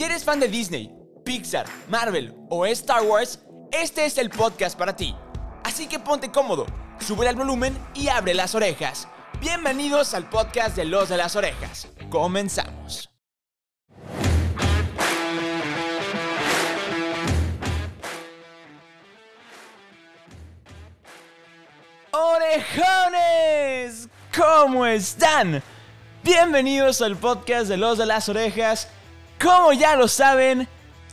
Si eres fan de Disney, Pixar, Marvel o Star Wars, este es el podcast para ti. Así que ponte cómodo, sube el volumen y abre las orejas. Bienvenidos al podcast de Los de las Orejas. Comenzamos. Orejones, ¿cómo están? Bienvenidos al podcast de Los de las Orejas. Como ya lo saben,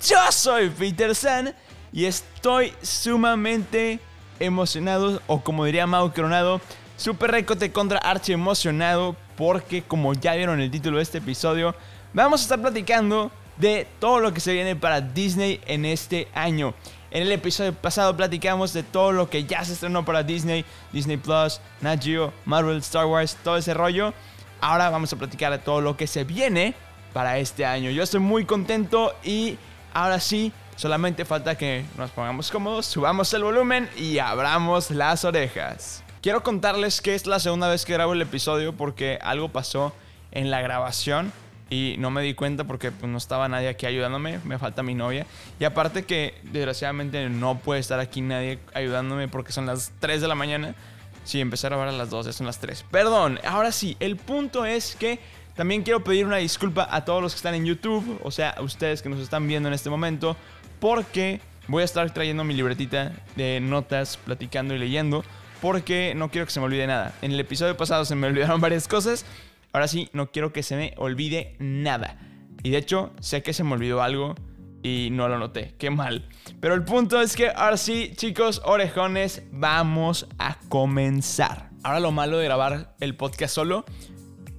yo soy Peter San y estoy sumamente emocionado, o como diría Mau Coronado, super recote contra archi emocionado, porque como ya vieron el título de este episodio, vamos a estar platicando de todo lo que se viene para Disney en este año. En el episodio pasado platicamos de todo lo que ya se estrenó para Disney, Disney Plus, Nat Geo, Marvel, Star Wars, todo ese rollo. Ahora vamos a platicar de todo lo que se viene para este año. Yo estoy muy contento y ahora sí, solamente falta que nos pongamos cómodos, subamos el volumen y abramos las orejas. Quiero contarles que es la segunda vez que grabo el episodio porque algo pasó en la grabación y no me di cuenta porque pues, no estaba nadie aquí ayudándome, me falta mi novia. Y aparte que desgraciadamente no puede estar aquí nadie ayudándome porque son las 3 de la mañana. Sí, empecé a grabar a las 2, ya son las 3. Perdón, ahora sí, el punto es que también quiero pedir una disculpa a todos los que están en YouTube, o sea, a ustedes que nos están viendo en este momento, porque voy a estar trayendo mi libretita de notas, platicando y leyendo, porque no quiero que se me olvide nada. En el episodio pasado se me olvidaron varias cosas, ahora sí, no quiero que se me olvide nada. Y de hecho, sé que se me olvidó algo y no lo noté, qué mal. Pero el punto es que ahora sí, chicos, orejones, vamos a comenzar. Ahora lo malo de grabar el podcast solo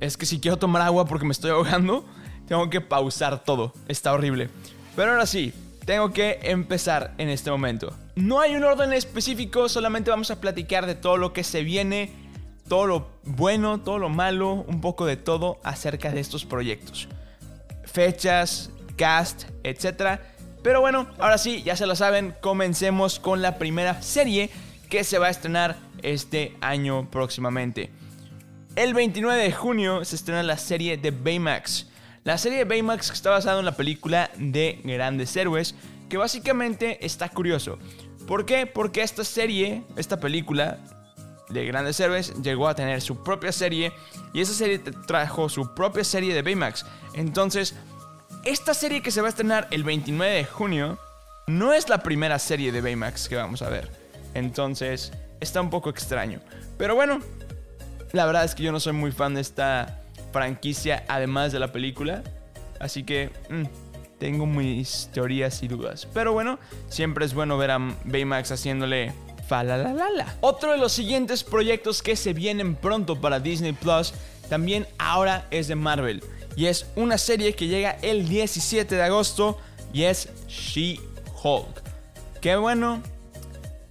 es que si quiero tomar agua porque me estoy ahogando, tengo que pausar todo. Está horrible. Pero ahora sí, tengo que empezar en este momento. No hay un orden específico, solamente vamos a platicar de todo lo que se viene, todo lo bueno, todo lo malo, un poco de todo acerca de estos proyectos. Fechas, cast, etc. Pero bueno, ahora sí, ya se lo saben, comencemos con la primera serie que se va a estrenar este año próximamente. El 29 de junio se estrena la serie de Baymax. La serie de Baymax está basada en la película de Grandes Héroes, que básicamente está curioso. ¿Por qué? Porque esta serie, esta película de Grandes Héroes llegó a tener su propia serie y esa serie trajo su propia serie de Baymax. Entonces, esta serie que se va a estrenar el 29 de junio no es la primera serie de Baymax que vamos a ver. Entonces, está un poco extraño. Pero bueno, la verdad es que yo no soy muy fan de esta franquicia, además de la película. Así que mm, tengo mis teorías y dudas. Pero bueno, siempre es bueno ver a Baymax haciéndole falalalala. Otro de los siguientes proyectos que se vienen pronto para Disney Plus también ahora es de Marvel. Y es una serie que llega el 17 de agosto y es She-Hulk. Qué bueno.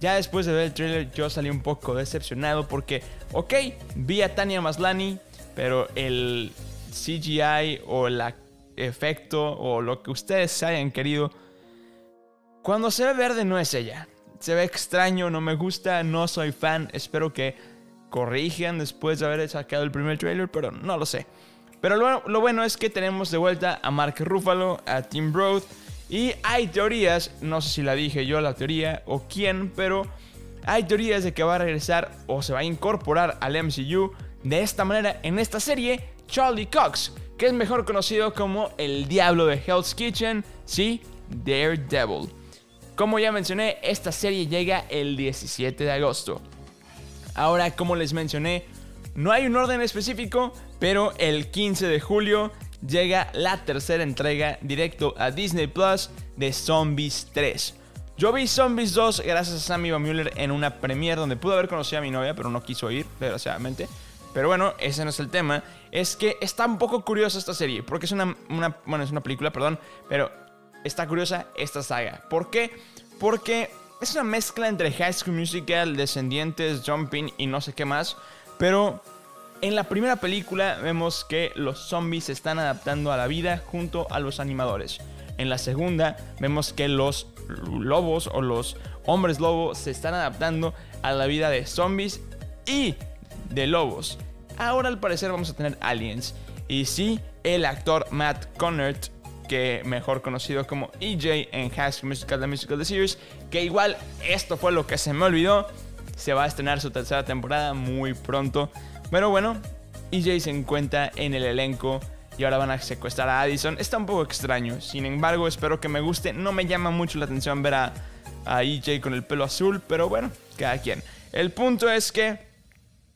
Ya después de ver el trailer yo salí un poco decepcionado porque, ok, vi a Tania Maslani, pero el CGI o el efecto o lo que ustedes hayan querido, cuando se ve verde no es ella. Se ve extraño, no me gusta, no soy fan. Espero que corrijan después de haber sacado el primer trailer, pero no lo sé. Pero lo, bueno es que tenemos de vuelta a Mark Ruffalo, a Tim Roth. Y hay teorías, no sé si la dije yo la teoría o quién, pero hay teorías de que va a regresar o se va a incorporar al MCU de esta manera en esta serie Charlie Cox, que es mejor conocido como el diablo de Hell's Kitchen, sí, Daredevil. Como ya mencioné, esta serie llega el 17 de agosto. Ahora, como les mencioné, no hay un orden específico, pero el 15 de julio llega la tercera entrega directo a Disney Plus de Zombies 3. Yo vi Zombies 2 gracias a Sammy Van Mueller en una premiere donde pude haber conocido a mi novia, pero no quiso ir, desgraciadamente. Pero bueno, ese no es el tema. Es que está un poco curiosa esta serie, porque es una, bueno, es una película, perdón, pero está curiosa esta saga. ¿Por qué? Porque es una mezcla entre High School Musical, Descendientes, Jumping y no sé qué más, pero en la primera película vemos que los zombies se están adaptando a la vida junto a los animadores. En la segunda vemos que los lobos o los hombres lobos se están adaptando a la vida de zombies y de lobos. Ahora al parecer vamos a tener aliens. Y sí, el actor Matt Connert que mejor conocido como EJ en High School Musical, The Musical The Series, que igual esto fue lo que se me olvidó. Se va a estrenar su tercera temporada muy pronto. Pero bueno, EJ se encuentra en el elenco y ahora van a secuestrar a Addison. Está un poco extraño, sin embargo espero que me guste. No me llama mucho la atención ver a, EJ con el pelo azul, pero bueno, cada quien. El punto es que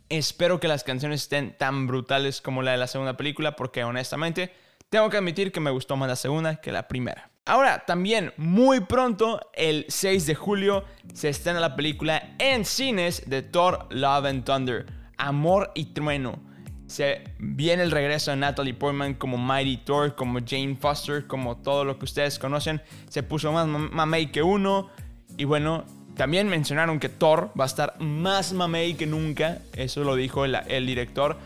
espero que las canciones estén tan brutales como la de la segunda película, porque honestamente tengo que admitir que me gustó más la segunda que la primera. Ahora, también muy pronto, el 6 de julio, se estrena la película en cines de Thor Love and Thunder, Amor y Trueno se viene el regreso de Natalie Portman como Mighty Thor, como Jane Foster, como todo lo que ustedes conocen. Se puso más mamey que uno. Y bueno, también mencionaron que Thor va a estar más mamey que nunca. Eso lo dijo el, el director.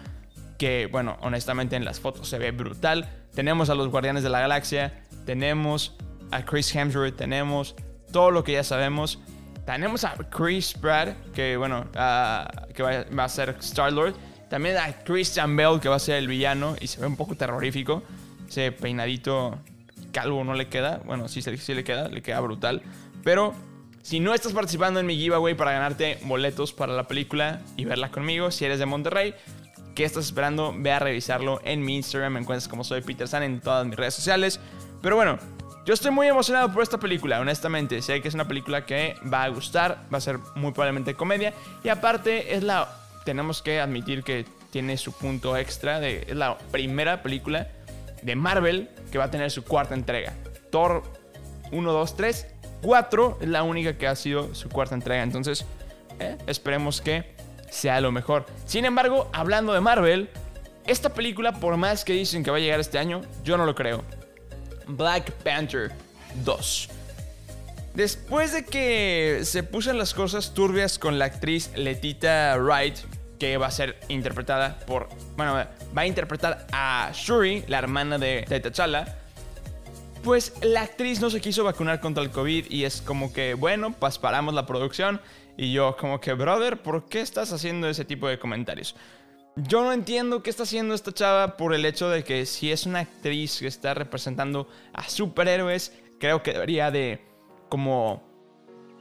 Que bueno, honestamente en las fotos se ve brutal. Tenemos a los Guardianes de la Galaxia. Tenemos a Chris Hemsworth. Tenemos todo lo que ya sabemos. Tenemos a Chris Pratt, que bueno, uh, que va, va, a ser Star-Lord. También a Christian Bell, que va a ser el villano, y se ve un poco terrorífico. Ese peinadito calvo no le queda. Bueno, sí, sí le queda, le queda brutal. Pero si no estás participando en mi giveaway para ganarte boletos para la película y verla conmigo, si eres de Monterrey, ¿qué estás esperando? Ve a revisarlo en mi Instagram. Me encuentras como soy Peter San en todas mis redes sociales. Pero bueno, yo estoy muy emocionado por esta película, honestamente. Sé que es una película que va a gustar, va a ser muy probablemente comedia. Y aparte es la tenemos que admitir que tiene su punto extra. Es la primera película de Marvel que va a tener su cuarta entrega. Thor 1, 2, 3, 4 es la única que ha sido su cuarta entrega. Entonces, eh, esperemos que sea lo mejor. Sin embargo, hablando de Marvel, esta película, por más que dicen que va a llegar este año, yo no lo creo. Black Panther 2. Después de que se pusen las cosas turbias con la actriz Letita Wright, que va a ser interpretada por, bueno, va a interpretar a Shuri, la hermana de, T'Challa. Pues la actriz no se quiso vacunar contra el COVID y es como que, bueno, pues paramos la producción. Y yo como que, brother, ¿por qué estás haciendo ese tipo de comentarios? Yo no entiendo qué está haciendo esta chava por el hecho de que si es una actriz que está representando a superhéroes, creo que debería de como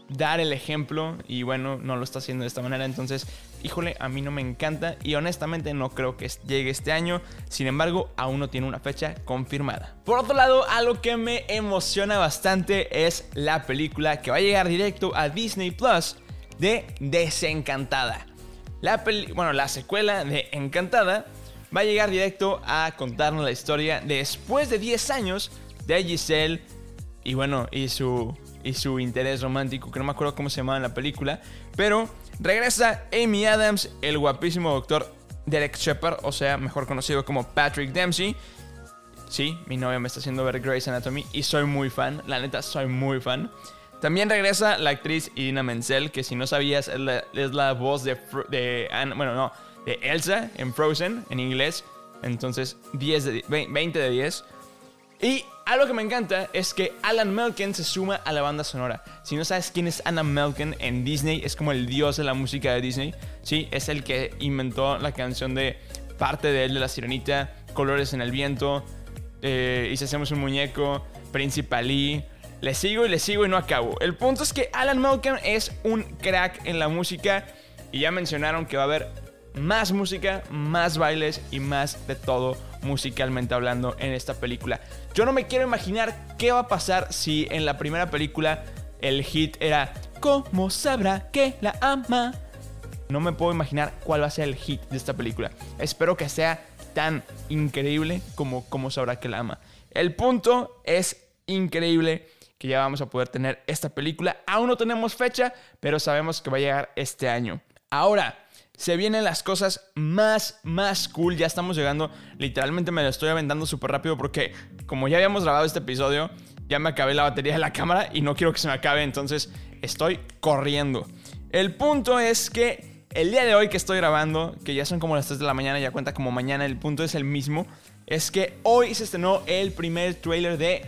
dar el ejemplo y bueno, no lo está haciendo de esta manera, entonces, híjole, a mí no me encanta y honestamente no creo que llegue este año, sin embargo, aún no tiene una fecha confirmada. Por otro lado, algo que me emociona bastante es la película que va a llegar directo a Disney Plus de Desencantada. La bueno, la secuela de Encantada va a llegar directo a contarnos la historia después de 10 años de Giselle y bueno, y su y su interés romántico, que no me acuerdo cómo se llamaba en la película, pero regresa Amy Adams, el guapísimo doctor Derek Shepard, o sea, mejor conocido como Patrick Dempsey. Sí, mi novia me está haciendo ver Grey's Anatomy y soy muy fan, la neta soy muy fan. También regresa la actriz Idina Menzel, que si no sabías es la, voz de, bueno, no, de Elsa en Frozen en inglés. Entonces, 10 de, 20 de 10. Y algo que me encanta es que Alan Melken se suma a la banda sonora. Si no sabes quién es Alan Melken en Disney, es como el dios de la música de Disney. Sí, es el que inventó la canción de parte de él de la sirenita, Colores en el viento, eh, y si hacemos un muñeco, Principalí. Le sigo y le sigo y no acabo. El punto es que Alan Melken es un crack en la música y ya mencionaron que va a haber más música, más bailes y más de todo musicalmente hablando en esta película. Yo no me quiero imaginar qué va a pasar si en la primera película el hit era ¿Cómo sabrá que la ama? No me puedo imaginar cuál va a ser el hit de esta película. Espero que sea tan increíble como Cómo sabrá que la ama. El punto es increíble que ya vamos a poder tener esta película. Aún no tenemos fecha, pero sabemos que va a llegar este año. Ahora, se vienen las cosas más, más cool. Ya estamos llegando. Literalmente me lo estoy aventando súper rápido porque como ya habíamos grabado este episodio, ya me acabé la batería de la cámara y no quiero que se me acabe. Entonces estoy corriendo. El punto es que el día de hoy que estoy grabando, que ya son como las 3 de la mañana, ya cuenta como mañana, el punto es el mismo. Es que hoy se estrenó el primer trailer de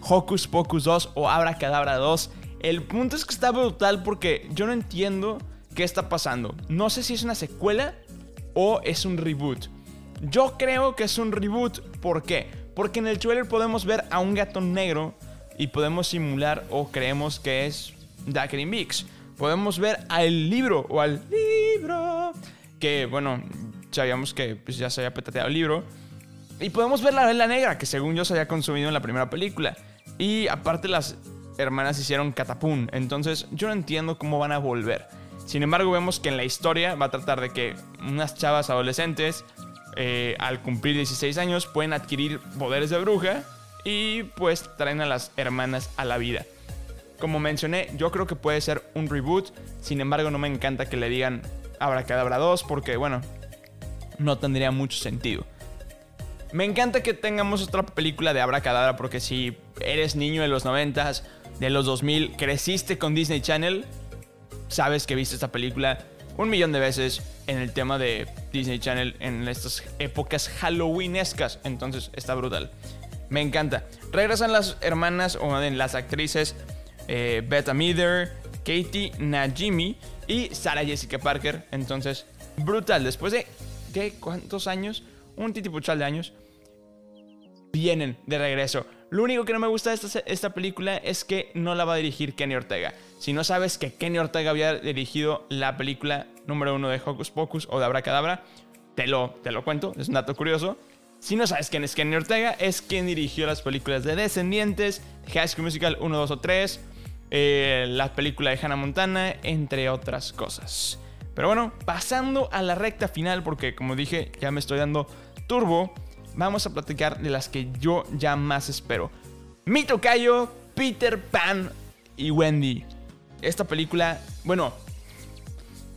Hocus Pocus 2 o Abra Cadabra 2. El punto es que está brutal porque yo no entiendo ¿Qué está pasando? No sé si es una secuela o es un reboot. Yo creo que es un reboot. ¿Por qué? Porque en el trailer podemos ver a un gato negro y podemos simular o creemos que es Daiquiri Mix. Podemos ver al libro o al libro. Que bueno, sabíamos que pues, ya se había petateado el libro. Y podemos ver la vela negra, que según yo se había consumido en la primera película. Y aparte las hermanas hicieron catapum. Entonces yo no entiendo cómo van a volver. Sin embargo, vemos que en la historia va a tratar de que unas chavas adolescentes, eh, al cumplir 16 años, pueden adquirir poderes de bruja y pues traen a las hermanas a la vida. Como mencioné, yo creo que puede ser un reboot. Sin embargo, no me encanta que le digan Abracadabra 2 porque, bueno, no tendría mucho sentido. Me encanta que tengamos otra película de Abracadabra porque si eres niño de los 90s, de los 2000, creciste con Disney Channel, sabes que viste esta película un millón de veces en el tema de Disney Channel en estas épocas halloweenescas. Entonces está brutal. Me encanta. Regresan las hermanas o las actrices eh, Beth Amither, Katie Najimy y Sarah Jessica Parker. Entonces, brutal. Después de, ¿qué? ¿Cuántos años? Un titipuchal de años. Vienen de regreso. Lo único que no me gusta de esta, esta, película es que no la va a dirigir Kenny Ortega. Si no sabes que Kenny Ortega había dirigido la película número uno de Hocus Pocus o de Abracadabra, te lo, te lo cuento, es un dato curioso. Si no sabes quién es Kenny Ortega, es quien dirigió las películas de Descendientes, High School Musical 1, 2 o 3, eh, la película de Hannah Montana, entre otras cosas. Pero bueno, pasando a la recta final, porque como dije, ya me estoy dando turbo, vamos a platicar de las que yo ya más espero. Mi tocayo, Peter Pan y Wendy. Esta película, bueno,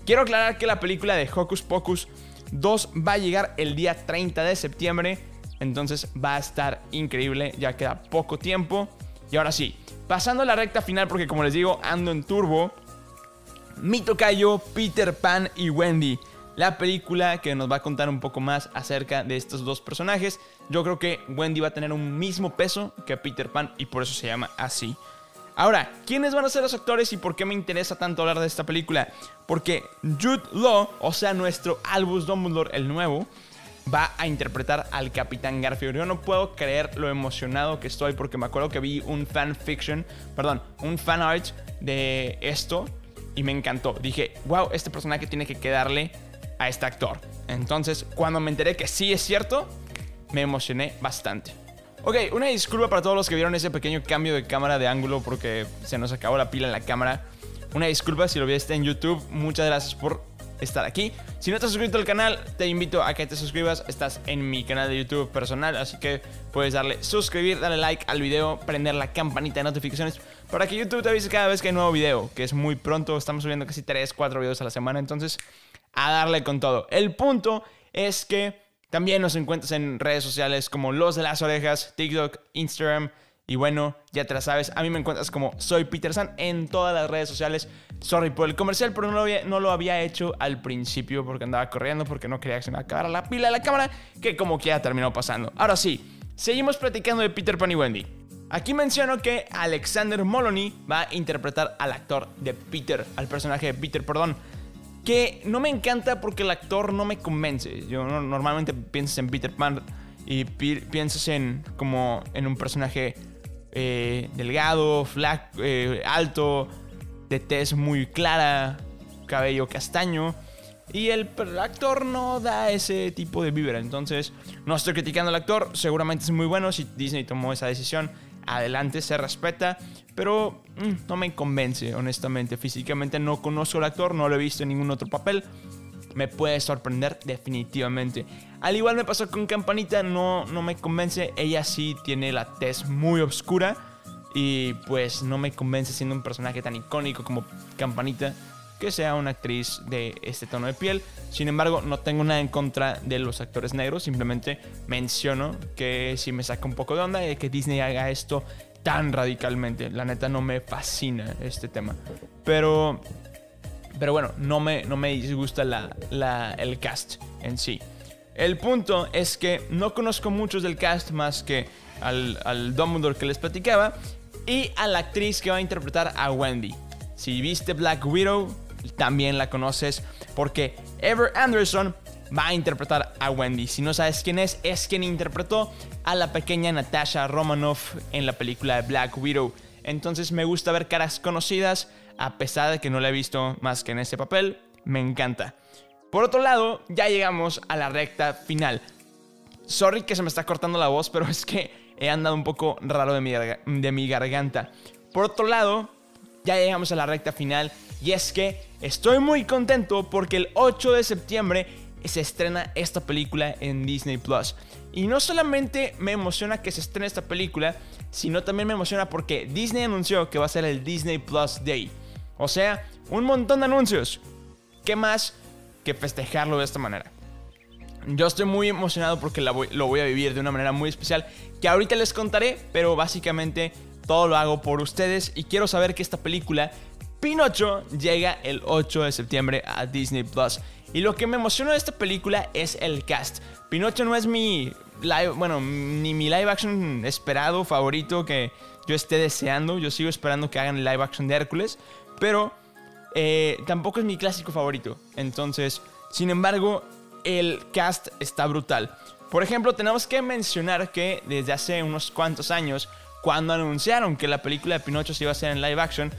quiero aclarar que la película de Hocus Pocus 2 va a llegar el día 30 de septiembre. Entonces va a estar increíble, ya queda poco tiempo. Y ahora sí, pasando a la recta final, porque como les digo, ando en turbo. Mi tocayo, Peter Pan y Wendy. La película que nos va a contar un poco más acerca de estos dos personajes. Yo creo que Wendy va a tener un mismo peso que Peter Pan y por eso se llama así. Ahora, ¿quiénes van a ser los actores y por qué me interesa tanto hablar de esta película? Porque Jude Law, o sea, nuestro Albus Dumbledore, el nuevo, va a interpretar al Capitán Garfield. Yo no puedo creer lo emocionado que estoy porque me acuerdo que vi un fan fiction, perdón, un fan art de esto y me encantó. Dije, wow, este personaje tiene que quedarle a este actor. Entonces, cuando me enteré que sí es cierto, me emocioné bastante. Ok, una disculpa para todos los que vieron ese pequeño cambio de cámara de ángulo porque se nos acabó la pila en la cámara. Una disculpa si lo viste en YouTube. Muchas gracias por estar aquí. Si no te has suscrito al canal, te invito a que te suscribas. Estás en mi canal de YouTube personal, así que puedes darle suscribir, darle like al video, prender la campanita de notificaciones para que YouTube te avise cada vez que hay nuevo video, que es muy pronto. Estamos subiendo casi 3, 4 videos a la semana, entonces a darle con todo. El punto es que también nos encuentras en redes sociales como Los de las Orejas, TikTok, Instagram. Y bueno, ya te la sabes, a mí me encuentras como soy Peter San en todas las redes sociales. Sorry por el comercial, pero no lo, había, no lo había hecho al principio porque andaba corriendo, porque no quería que se me acabara la pila de la cámara, que como que ya terminó pasando. Ahora sí, seguimos platicando de Peter Pan y Wendy. Aquí menciono que Alexander Moloney va a interpretar al actor de Peter, al personaje de Peter, perdón que no me encanta porque el actor no me convence. Yo normalmente piensas en Peter Pan y piensas en como en un personaje eh, delgado, eh, alto, de tez muy clara, cabello castaño. Y el, actor no da ese tipo de vibra. Entonces, no estoy criticando al actor. Seguramente es muy bueno si Disney tomó esa decisión adelante, se respeta, pero mm, no me convence, honestamente. Físicamente no conozco al actor, no lo he visto en ningún otro papel. Me puede sorprender definitivamente. Al igual me pasó con Campanita, no, no me convence. Ella sí tiene la tez muy oscura y pues no me convence siendo un personaje tan icónico como Campanita que sea una actriz de este tono de piel. Sin embargo, no tengo nada en contra de los actores negros, simplemente menciono que si me saca un poco de onda de que Disney haga esto tan radicalmente. La neta no me fascina este tema. Pero pero bueno, no me, no me disgusta el cast en sí. El punto es que no conozco muchos del cast más que al, al Dumbledore que les platicaba y a la actriz que va a interpretar a Wendy. Si viste Black Widow, también la conoces porque Ever Anderson va a interpretar a Wendy. Si no sabes quién es, es quien interpretó a la pequeña Natasha Romanoff en la película de Black Widow. Entonces me gusta ver caras conocidas, a pesar de que no la he visto más que en ese papel. Me encanta. Por otro lado, ya llegamos a la recta final. Sorry que se me está cortando la voz, pero es que he andado un poco raro de mi, de mi garganta. Por otro lado, ya llegamos a la recta final y es que estoy muy contento porque el 8 de septiembre se estrena esta película en Disney Plus. Y no solamente me emociona que se estrene esta película, sino también me emociona porque Disney anunció que va a ser el Disney Plus Day. O sea, un montón de anuncios. ¿Qué más que festejarlo de esta manera? Yo estoy muy emocionado porque lo voy a vivir de una manera muy especial que ahorita les contaré, pero básicamente todo lo hago por ustedes y quiero saber que esta película, Pinocho, llega el 8 de septiembre a Disney Plus. Y lo que me emociona de esta película es el cast. Pinocho no es mi live, bueno, ni mi live action esperado, favorito que yo esté deseando. Yo sigo esperando que hagan el live action de Hércules, pero eh, tampoco es mi clásico favorito. Entonces, sin embargo, el cast está brutal. Por ejemplo, tenemos que mencionar que desde hace unos cuantos años, cuando anunciaron que la película de Pinocho se iba a hacer en live action,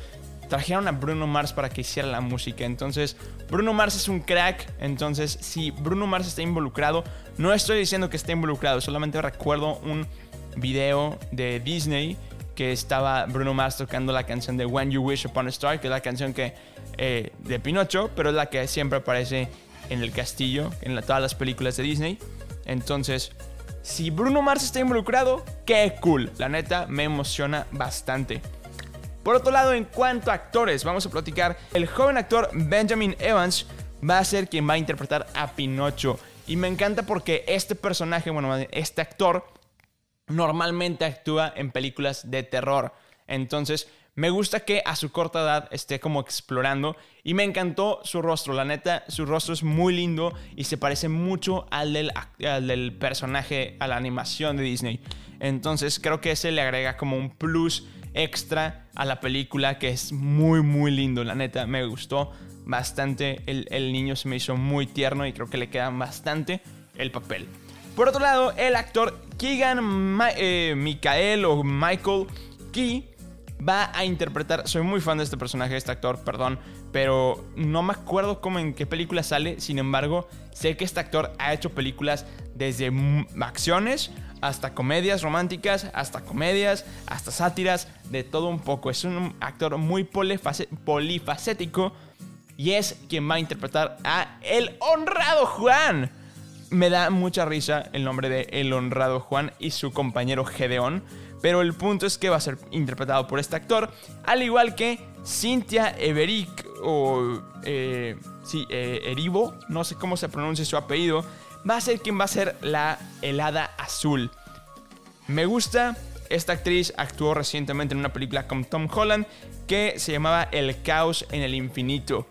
trajeron a Bruno Mars para que hiciera la música. Entonces, Bruno Mars es un crack. Entonces, si Bruno Mars está involucrado, no estoy diciendo que esté involucrado, solamente recuerdo un video de Disney que estaba Bruno Mars tocando la canción de When You Wish Upon a Star, que es la canción que, eh, de Pinocho, pero es la que siempre aparece en el castillo, en todas las películas de Disney. Entonces, si Bruno Mars está involucrado, qué cool. La neta me emociona bastante. Por otro lado, en cuanto a actores, vamos a platicar. El joven actor Benjamin Evans va a ser quien va a interpretar a Pinocho. Y me encanta porque este personaje, bueno, este actor, normalmente actúa en películas de terror. Entonces, me gusta que a su corta edad esté como explorando y me encantó su rostro. La neta, su rostro es muy lindo y se parece mucho al del, personaje, a la animación de Disney. Entonces creo que ese le agrega como un plus extra a la película que es muy muy lindo. La neta, me gustó bastante. El, niño se me hizo muy tierno y creo que le queda bastante el papel. Por otro lado, el actor Keegan eh, Michael o Michael Key va a interpretar. Soy muy fan de este personaje, de este actor, perdón, pero no me acuerdo cómo en qué película sale. Sin embargo, sé que este actor ha hecho películas desde acciones hasta comedias románticas, hasta comedias, hasta sátiras, de todo un poco. Es un actor muy polifacético y es quien va a interpretar a el honrado Juan. Me da mucha risa el nombre de el honrado Juan y su compañero Gedeón pero el punto es que va a ser interpretado por este actor, al igual que Cynthia Everick o eh, sí, eh, Erivo, no sé cómo se pronuncia su apellido, va a ser quien va a ser la helada azul. Me gusta, esta actriz actuó recientemente en una película con Tom Holland que se llamaba El caos en el infinito.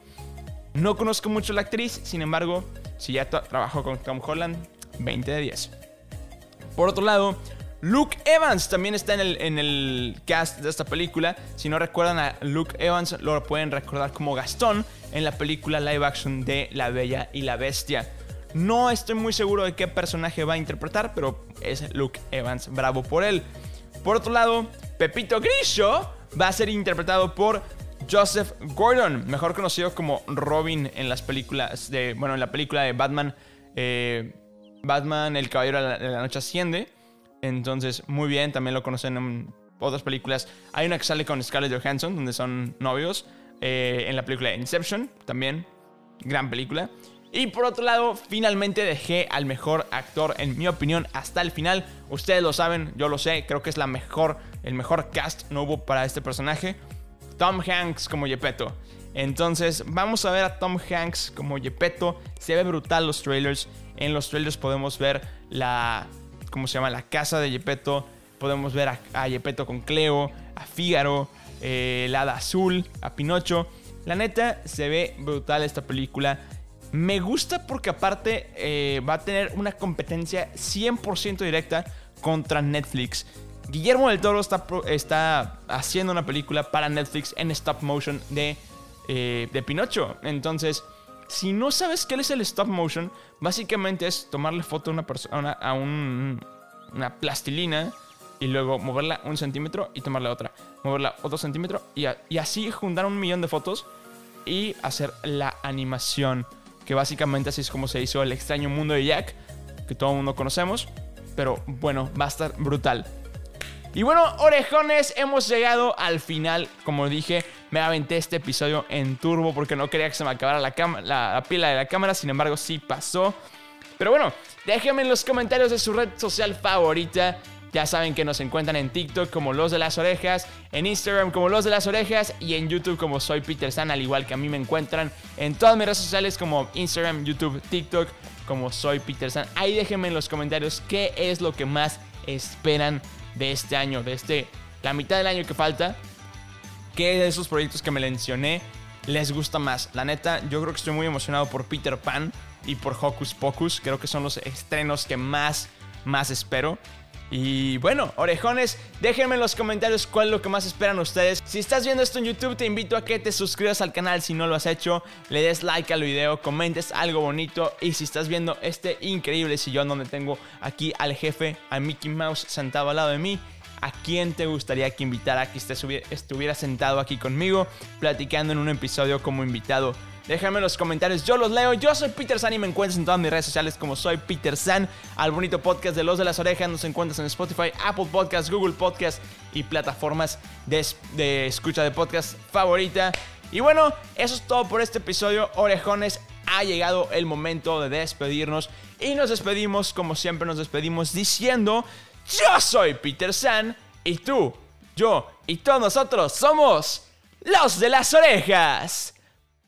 No conozco mucho la actriz, sin embargo, si ya trabajó con Tom Holland, 20 de 10. Por otro lado, Luke Evans también está en el, cast de esta película. Si no recuerdan a Luke Evans, lo pueden recordar como Gastón en la película live action de La Bella y la Bestia. No estoy muy seguro de qué personaje va a interpretar, pero es Luke Evans. Bravo por él. Por otro lado, Pepito Grillo va a ser interpretado por Joseph Gordon, mejor conocido como Robin en las películas de, bueno, en la película de Batman, eh, Batman, el Caballero de la Noche Asciende. Entonces, muy bien, también lo conocen en otras películas. Hay una que sale con Scarlett Johansson, donde son novios. Eh, en la película Inception, también. Gran película. Y por otro lado, finalmente dejé al mejor actor, en mi opinión, hasta el final. Ustedes lo saben, yo lo sé, creo que es la mejor, el mejor cast no hubo para este personaje. Tom Hanks como Yepeto. Entonces, vamos a ver a Tom Hanks como Yepeto. Se ve brutal los trailers. En los trailers podemos ver la ¿cómo se llama? La casa de Gepetto. Podemos ver a, a con Cleo, a Fígaro, eh, el Hada Azul, a Pinocho. La neta, se ve brutal esta película. Me gusta porque aparte eh, va a tener una competencia 100% directa contra Netflix. Guillermo del Toro está, está, haciendo una película para Netflix en stop motion de, eh, de Pinocho. Entonces, Si no sabes qué es el stop motion, básicamente es tomarle foto a una persona, a un, una plastilina y luego moverla un centímetro y tomarle otra. Moverla otro centímetro y, y así juntar un millón de fotos y hacer la animación. Que básicamente así es como se hizo el extraño mundo de Jack, que todo el mundo conocemos. Pero bueno, va a estar brutal. Y bueno, orejones, hemos llegado al final. Como dije, me aventé este episodio en turbo porque no quería que se me acabara la, la pila de la cámara. Sin embargo, sí pasó. Pero bueno, déjenme en los comentarios de su red social favorita ya saben que nos encuentran en TikTok como Los de las Orejas, en Instagram como Los de las Orejas y en YouTube como Soy Peter San, al igual que a mí me encuentran en todas mis redes sociales como Instagram, YouTube, TikTok como Soy Peter San. Ahí déjenme en los comentarios qué es lo que más esperan de este año, de este la mitad del año que falta. ¿Qué de esos proyectos que me mencioné les gusta más? La neta, yo creo que estoy muy emocionado por Peter Pan y por Hocus Pocus. Creo que son los estrenos que más, más espero. Y bueno, orejones, déjenme en los comentarios cuál es lo que más esperan ustedes. Si estás viendo esto en YouTube, te invito a que te suscribas al canal si no lo has hecho, le des like al video, comentes algo bonito y si estás viendo este increíble sillón donde tengo aquí al jefe, a Mickey Mouse sentado al lado de mí, ¿A quién te gustaría que invitara, que estuviera sentado aquí conmigo, platicando en un episodio como invitado? Déjame en los comentarios, yo los leo. Yo soy Peter San y me encuentras en todas mis redes sociales como soy Peter San. Al bonito podcast de Los de las Orejas nos encuentras en Spotify, Apple Podcasts, Google Podcasts y plataformas de, de escucha de podcast favorita. Y bueno, eso es todo por este episodio, orejones. Ha llegado el momento de despedirnos y nos despedimos como siempre nos despedimos diciendo, yo soy Peter San y tú, yo y todos nosotros somos los de las orejas.